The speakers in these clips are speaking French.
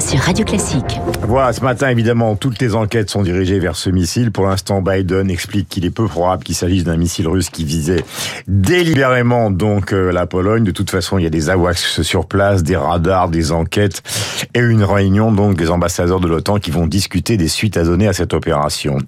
sur Radio Classique. Voilà, ce matin, évidemment, toutes les enquêtes sont dirigées vers ce missile. Pour l'instant, Biden explique qu'il est peu probable qu'il s'agisse d'un missile russe qui visait délibérément donc euh, la Pologne. De toute façon, il y a des AWACS sur place, des radars, des enquêtes et une réunion donc des ambassadeurs de l'OTAN qui vont discuter des suites à donner à cette opération.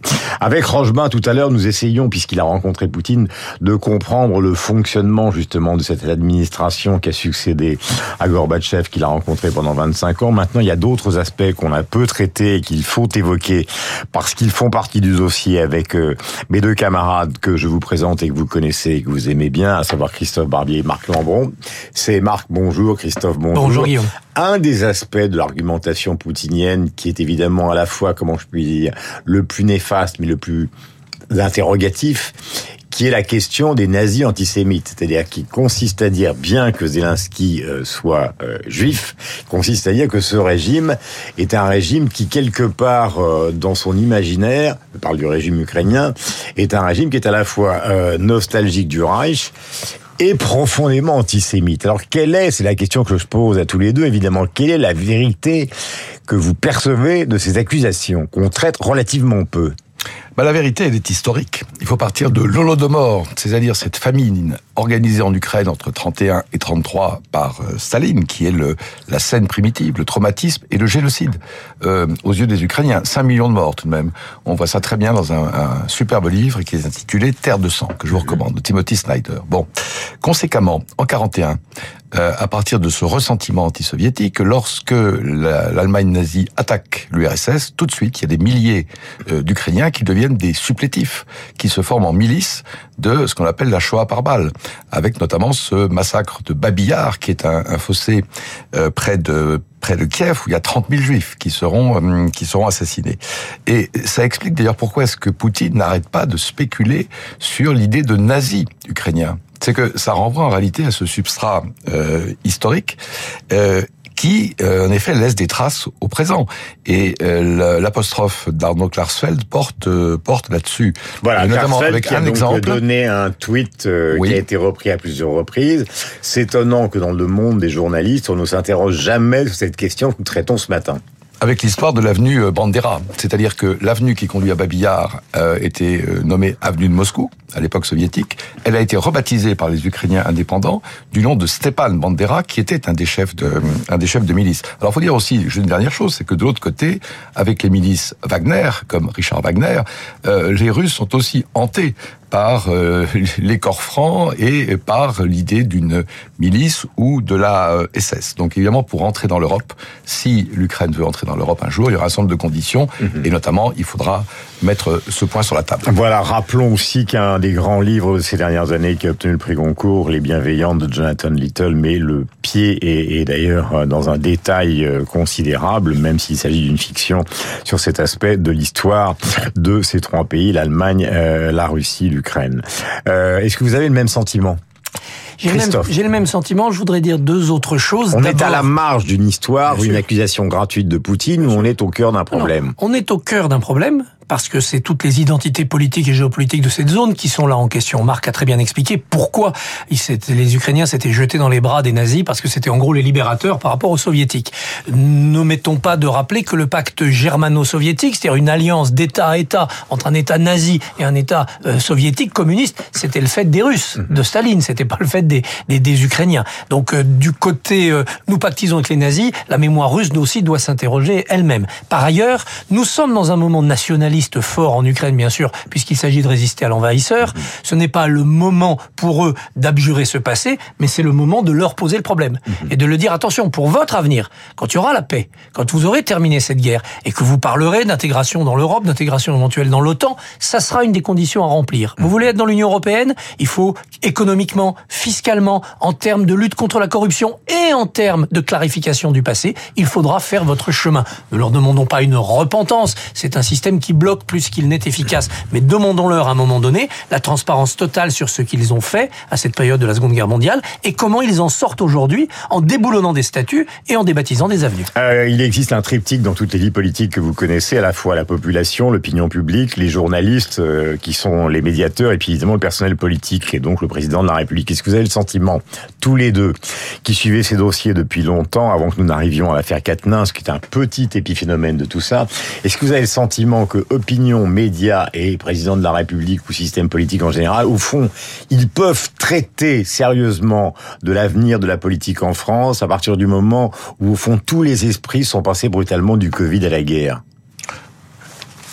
Avec Rochebain, tout à l'heure, nous essayons, puisqu'il a rencontré Poutine, de comprendre le fonctionnement justement de cette administration qui a succédé à Gorbatchev, qu'il a rencontré pendant 25 ans. Maintenant, il y a d'autres aspects qu'on a peu traités et qu'il faut évoquer parce qu'ils font partie du dossier avec euh, mes deux camarades que je vous présente et que vous connaissez et que vous aimez bien, à savoir Christophe Barbier et Marc Lambron. C'est Marc, bonjour, Christophe, bonjour. Bonjour Guillaume. Un des aspects de l'argumentation poutinienne qui est évidemment à la fois, comment je puis dire, le plus néfaste mais le plus interrogatif, qui est la question des nazis antisémites, c'est-à-dire qui consiste à dire, bien que Zelensky euh, soit euh, juif, consiste à dire que ce régime est un régime qui, quelque part euh, dans son imaginaire, je parle du régime ukrainien, est un régime qui est à la fois nostalgique du Reich et profondément antisémite. Alors quelle est, c'est la question que je pose à tous les deux évidemment, quelle est la vérité que vous percevez de ces accusations qu'on traite relativement peu? Bah, la vérité, elle est historique. Il faut partir de l'Holodomor, c'est-à-dire cette famine organisée en Ukraine entre 31 et 33 par euh, Staline, qui est le, la scène primitive, le traumatisme et le génocide euh, aux yeux des Ukrainiens. 5 millions de morts tout de même. On voit ça très bien dans un, un superbe livre qui est intitulé Terre de sang, que je vous recommande, de Timothy Snyder. Bon, conséquemment, en 41, euh, à partir de ce ressentiment anti-soviétique, lorsque l'Allemagne nazie attaque l'URSS, tout de suite, il y a des milliers euh, d'Ukrainiens qui deviennent des supplétifs, qui se forment en milice de ce qu'on appelle la Shoah par balle, avec notamment ce massacre de Babillard, qui est un, fossé euh, près de près de Kiev où il y a 30 000 juifs qui seront qui seront assassinés. Et ça explique d'ailleurs pourquoi est-ce que Poutine n'arrête pas de spéculer sur l'idée de nazi ukrainien c'est que ça renvoie en réalité à ce substrat euh, historique euh, qui, euh, en effet, laisse des traces au présent. Et euh, l'apostrophe d'Arnaud Klarsfeld porte euh, porte là-dessus. Voilà, notamment avec qui un a donc exemple. donné un tweet oui. qui a été repris à plusieurs reprises. C'est étonnant que dans le monde des journalistes, on ne s'interroge jamais sur cette question que nous traitons ce matin avec l'histoire de l'avenue Bandera. C'est-à-dire que l'avenue qui conduit à Babillard euh, était nommée avenue de Moscou, à l'époque soviétique. Elle a été rebaptisée par les Ukrainiens indépendants du nom de Stepan Bandera, qui était un des chefs de, un des chefs de milice. Alors, faut dire aussi, une dernière chose, c'est que de l'autre côté, avec les milices Wagner, comme Richard Wagner, euh, les Russes sont aussi hantés par euh, les corps francs et par l'idée d'une milice ou de la SS. Donc évidemment, pour entrer dans l'Europe, si l'Ukraine veut entrer dans l'Europe un jour, il y aura un certain nombre de conditions, mm-hmm. et notamment, il faudra mettre ce point sur la table. Voilà, rappelons aussi qu'un des grands livres de ces dernières années qui a obtenu le prix Goncourt, Les Bienveillantes de Jonathan Little, met le pied et, et d'ailleurs dans un détail euh, considérable, même s'il s'agit d'une fiction, sur cet aspect de l'histoire de ces trois pays, l'Allemagne, euh, la Russie, l'Ukraine. Euh, Est-ce que vous avez le même sentiment j'ai le, le, même sentiment. Je voudrais dire deux autres choses. On est à la marge d'une histoire, une accusation gratuite de Poutine, ou on est au cœur d'un problème non, On est au cœur d'un problème parce que c'est toutes les identités politiques et géopolitiques de cette zone qui sont là en question. Marc a très bien expliqué pourquoi les Ukrainiens s'étaient jetés dans les bras des nazis, parce que c'était en gros les libérateurs par rapport aux soviétiques. N'omettons pas de rappeler que le pacte germano-soviétique, c'est-à-dire une alliance d'État à État entre un État nazi et un État euh, soviétique communiste, c'était le fait des Russes, mhm. de Staline, c'était pas le fait des, des, des Ukrainiens. Donc euh, du côté, euh, nous pactisons avec les nazis, la mémoire russe nous aussi doit s'interroger elle-même. Par ailleurs, nous sommes dans un moment nationaliste fort en Ukraine, bien sûr, puisqu'il s'agit de résister à l'envahisseur. Mhm. Ce n'est pas le moment pour eux d'abjurer ce passé, mais c'est le moment de leur poser le problème mhm. et de le dire attention pour votre avenir, quand il y aura la paix, quand vous aurez terminé cette guerre et que vous parlerez d'intégration dans l'Europe, d'intégration éventuelle dans l'OTAN, ça sera une des conditions à remplir. Vous mhm. voulez être dans l'Union européenne, il faut économiquement, fiscalement, en termes de lutte contre la corruption et en termes de clarification du passé, il faudra faire votre chemin. Ne leur demandons pas une repentance, c'est un système qui bloque bloc plus qu'il n'est efficace. Mais demandons-leur à un moment donné la transparence totale sur ce qu'ils ont fait à cette période de la Seconde Guerre mondiale et comment ils en sortent aujourd'hui en déboulonnant des statuts et en débaptisant des avenues. Euh, il existe un triptyque dans toutes les vies politiques que vous connaissez, à la fois la population, l'opinion publique, les journalistes euh, qui sont les médiateurs et puis évidemment le personnel politique et donc le président de la République. Est-ce que vous avez le sentiment, tous les deux, qui suivaient ces dossiers depuis longtemps, avant que nous n'arrivions à l'affaire Quatennens, ce qui est un petit épiphénomène de tout ça, est-ce que vous avez le sentiment que opinion, médias et président de la République ou système politique en général, au fond, ils peuvent traiter sérieusement de l'avenir de la politique en France à partir du moment où, au fond, tous les esprits sont passés brutalement du Covid à la guerre.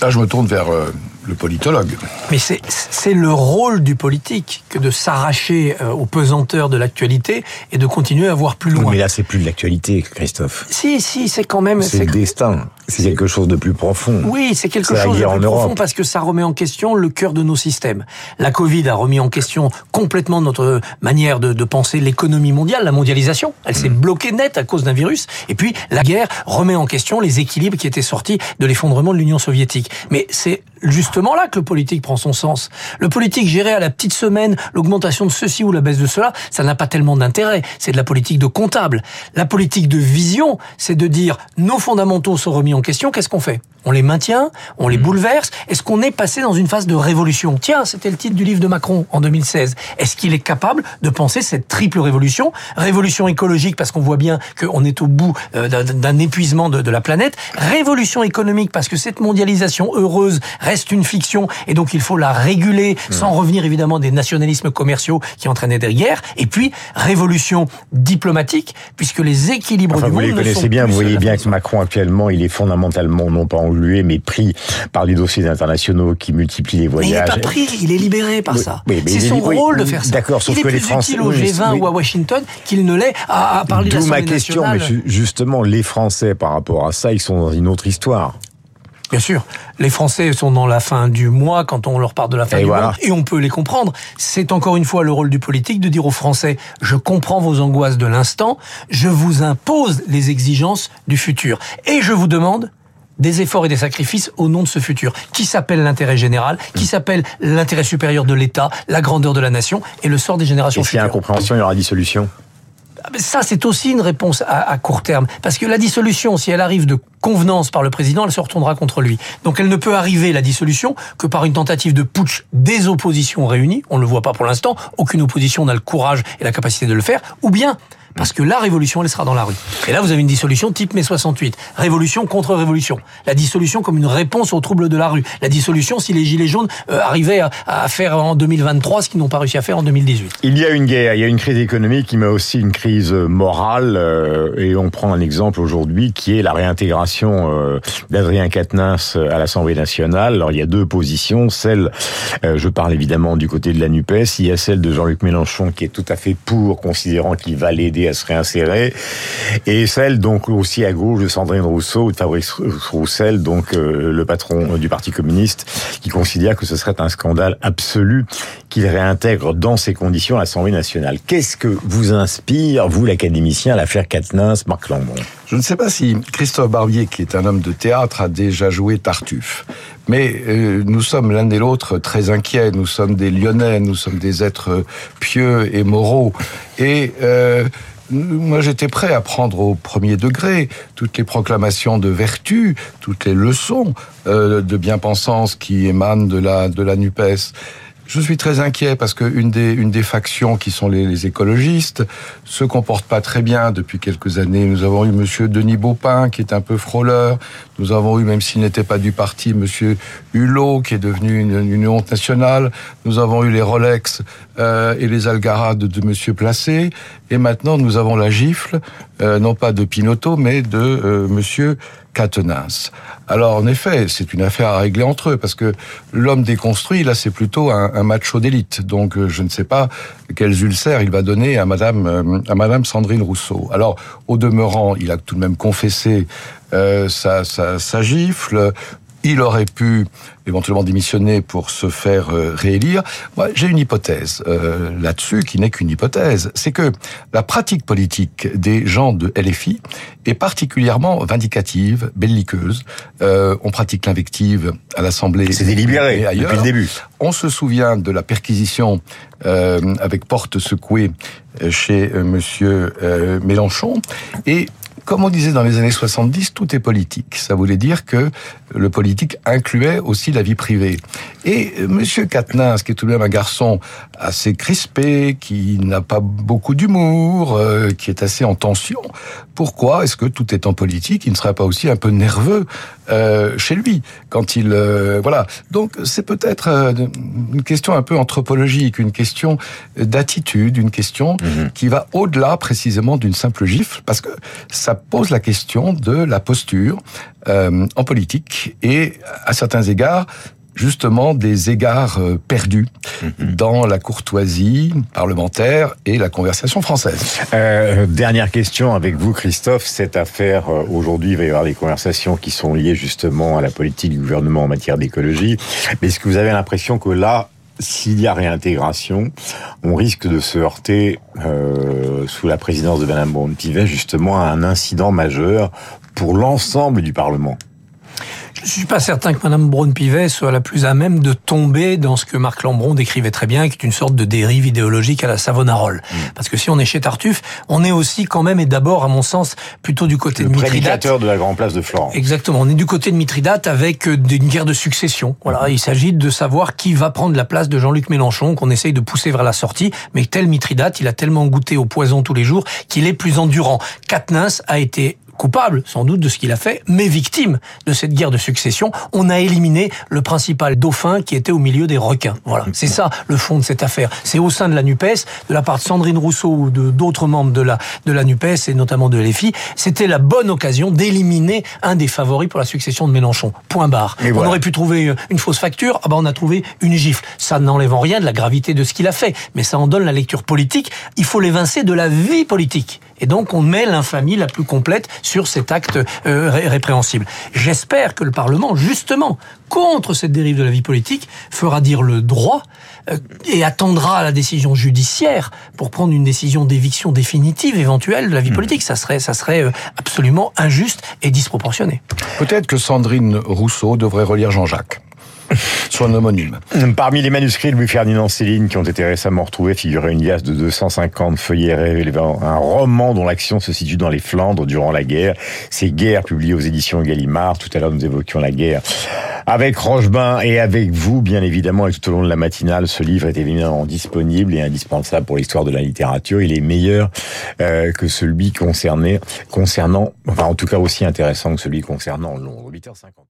Là, je me tourne vers euh, le politologue. Mais c'est le rôle du politique que de s'arracher euh, aux pesanteurs de l'actualité et de continuer à voir plus loin. mais là, c'est plus de l'actualité, Christophe. Si, si, c'est quand même. C'est le destin. C'est quelque chose de plus profond. Oui, c'est quelque chose de plus profond parce que ça remet en question le cœur de nos systèmes. La Covid a remis en question complètement notre manière de, de penser l'économie mondiale, la mondialisation. Elle s'est mm. bloquée net à cause d'un virus. Et puis, la guerre remet en question les équilibres qui étaient sortis de l'effondrement de l'Union soviétique. Mais c'est justement là que le politique prend son sens. Le politique géré à la petite semaine, l'augmentation de ceci ou la baisse de cela, ça n'a pas tellement d'intérêt. C'est de la politique de comptable. La politique de vision, c'est de dire nos fondamentaux sont remis en question, qu'est-ce qu'on fait? On les maintient, on les mmh. bouleverse. Est-ce qu'on est passé dans une phase de révolution? Tiens, c'était le titre du livre de Macron en 2016. Est-ce qu'il est capable de penser cette triple révolution? Révolution écologique parce qu'on voit bien qu'on est au bout euh, d'un épuisement de, la planète. Révolution économique parce que cette mondialisation heureuse reste une fiction et donc il faut la réguler mmh. sans revenir évidemment des nationalismes commerciaux qui entraînaient des guerres. Et puis révolution diplomatique puisque les équilibres du monde vous les connaissez bien, vous voyez bien que Macron actuellement il est fondamentalement non pas en lui mais pris par les dossiers internationaux qui multiplient les voyages. Mais il n'est pas pris, il est libéré par ça. c'est son rôle de faire ça. D'accord, sauf il est que plus les Français utile au G20 ou à Washington qu'il ne l'est à, parler de D'où ma question, mais justement, les Français par rapport à ça, ils sont dans une autre histoire. Bien sûr, les Français sont dans la fin du mois quand on leur parle de la fin du mois et on peut les comprendre. C'est encore une fois le rôle du politique de dire aux Français je comprends vos angoisses de l'instant, je vous impose les exigences du futur et je vous demande des efforts et des sacrifices au nom de ce futur, qui s'appelle l'intérêt général, qui mm. s'appelle l'intérêt supérieur de l'État, la grandeur de la nation et le sort des générations futures. Et s'il y a incompréhension, il y aura dissolution ah, ça, c'est aussi une réponse à, à, court terme. Parce que la dissolution, si elle arrive de convenance par le président, elle se retournera contre lui. Donc elle ne peut arriver, la dissolution, que par une tentative de putsch des oppositions réunies. On ne le voit pas pour l'instant. Aucune opposition n'a le courage et la capacité de le faire. Ou bien parce que la révolution, elle sera dans la rue. Et là, vous avez une dissolution type mai 68. Révolution contre révolution. La dissolution comme une réponse aux troubles de la rue. La dissolution si les Gilets jaunes euh, arrivaient à, faire en 2023 ce qu'ils n'ont pas réussi à faire en 2018. Il y a une guerre, il y a une crise économique, mais aussi une crise morale. Euh, et on prend un exemple aujourd'hui qui est la réintégration euh, d'Adrien Quatennens à l'Assemblée nationale. Alors, il y a deux positions. Celle, je parle évidemment du côté de la NUPES. Il y a celle de Jean-Luc Mélenchon qui est tout à fait pour, considérant qu'il va l'aider à se réinsérer, et celle donc aussi à gauche de Sandrine Rousseau ou de Fabrice Roussel, donc euh, le patron du Parti communiste, qui considère que ce serait un scandale absolu qu'il réintègre dans ces conditions l'Assemblée nationale. Qu'est-ce que vous inspire, vous l'académicien, l'affaire Katnins, Marc Lambon Je ne sais pas si Christophe Barbier, qui est un homme de théâtre, a déjà joué Tartuffe. Mais euh, nous sommes l'un et l'autre très inquiets. Nous sommes des Lyonnais, nous sommes des êtres pieux et moraux. Et euh, moi, j'étais prêt à prendre au premier degré toutes les proclamations de vertu, toutes les leçons euh, de bien-pensance qui émanent de la de la Nupes. Je suis très inquiet parce que une des, une des factions qui sont les, les, écologistes se comporte pas très bien depuis quelques années. Nous avons eu Monsieur Denis Baupin qui est un peu frôleur. Nous avons eu, même s'il n'était pas du parti, Monsieur Hulot qui est devenu une, une honte nationale. Nous avons eu les Rolex euh, et les Algarades de Monsieur Placé. Et maintenant, nous avons la gifle, euh, non pas de Pinotto, mais de euh, Monsieur Catenins. Alors en effet, c'est une affaire à régler entre eux parce que l'homme déconstruit là, c'est plutôt un, un macho d'élite. Donc euh, je ne sais pas quels ulcères il va donner à Madame euh, à Madame Sandrine Rousseau. Alors au demeurant, il a tout de même confessé euh, sa, sa, sa gifle il aurait pu éventuellement démissionner pour se faire euh, réélire. Moi, j'ai une hypothèse euh, là-dessus qui n'est qu'une hypothèse. C'est que la pratique politique des gens de LFI est particulièrement vindicative, belliqueuse. Euh, on pratique l'invective à l'Assemblée. C'est délibéré et ailleurs. depuis le début. On se souvient de la perquisition euh, avec porte secouée chez Monsieur Mélenchon et comme on disait dans les années 70, tout est politique. Ça voulait dire que le politique incluait aussi la vie privée. Et euh, Monsieur Quatennens, qui est tout de même un garçon assez crispé, qui n'a pas beaucoup d'humour, euh, qui est assez en tension, pourquoi est-ce que tout étant politique, il ne serait pas aussi un peu nerveux euh, chez lui quand il euh, voilà. Donc c'est peut-être une question un peu anthropologique, une question d'attitude, une question Mhm. qui va au-delà précisément d'une simple gifle, parce que ça pose la question de la posture euh, en politique et à certains égards justement des égards euh, perdus dans la courtoisie parlementaire et la conversation française. Euh, dernière question avec vous, Christophe. Cette affaire, euh, aujourd'hui, il va y avoir des conversations qui sont liées justement à la politique du gouvernement en matière d'écologie. Mais est-ce que vous avez l'impression que là, s'il y a réintégration, on risque de se heurter, euh, sous la présidence de Madame Braun-Pivet, justement à un incident majeur pour l'ensemble du Parlement Je suis pas certain que Madame Braun-Pivet soit la plus à même de tomber dans ce que Marc Lambron décrivait très bien, qui est une sorte de dérive idéologique à la Savonarole. Mm. Parce que si on est chez Tartuffe, on est aussi quand même, et d'abord, à mon sens, plutôt du côté Le de Mithridate. prédicateur de la Grande Place de Florence. Exactement. On est du côté de Mithridate avec euh, une guerre de succession. Voilà. Il s'agit de savoir qui va prendre la place de Jean-Luc Mélenchon, qu'on essaye de pousser vers la sortie. Mais tel Mithridate, il a tellement goûté au poison tous les jours qu'il est plus endurant. Katniss a été coupable, sans doute, de ce qu'il a fait, mais victime de cette guerre de succession. On a éliminé le principal dauphin qui était au milieu des requins. Voilà. C'est ça, le fond de cette affaire. C'est au sein de la NUPES, de la part de Sandrine Rousseau ou de d'autres membres de la, de la NUPES et notamment de LFI, c'était la bonne occasion d'éliminer un des favoris pour la succession de Mélenchon. Point barre. Et on voilà. aurait pu trouver une fausse facture, ah ben on a trouvé une gifle. Ça n'enlève en rien de la gravité de ce qu'il a fait, mais ça en donne la lecture politique. Il faut l'évincer de la vie politique. Et donc on met l'infamie la plus complète sur cet acte euh, ré- répréhensible. J'espère que le Parlement, justement, contre cette dérive de la vie politique, fera dire le droit euh, et attendra la décision judiciaire pour prendre une décision d'éviction définitive éventuelle de la vie politique. Ça serait, ça serait euh, absolument injuste et disproportionné. Peut-être que Sandrine Rousseau devrait relire Jean-Jacques. Son homonyme. Parmi les manuscrits de Louis-Ferdinand Céline qui ont été récemment retrouvés figurait une liasse de 250 feuillets révélant un roman dont l'action se situe dans les Flandres durant la guerre. Ces guerres publiées aux éditions Gallimard. Tout à l'heure, nous évoquions la guerre avec Rochebain et avec vous, bien évidemment, et tout au long de la matinale. Ce livre est évidemment disponible et indispensable pour l'histoire de la littérature. Il est meilleur euh, que celui concerné, concernant, enfin en tout cas aussi intéressant que celui concernant Londres. 8h50.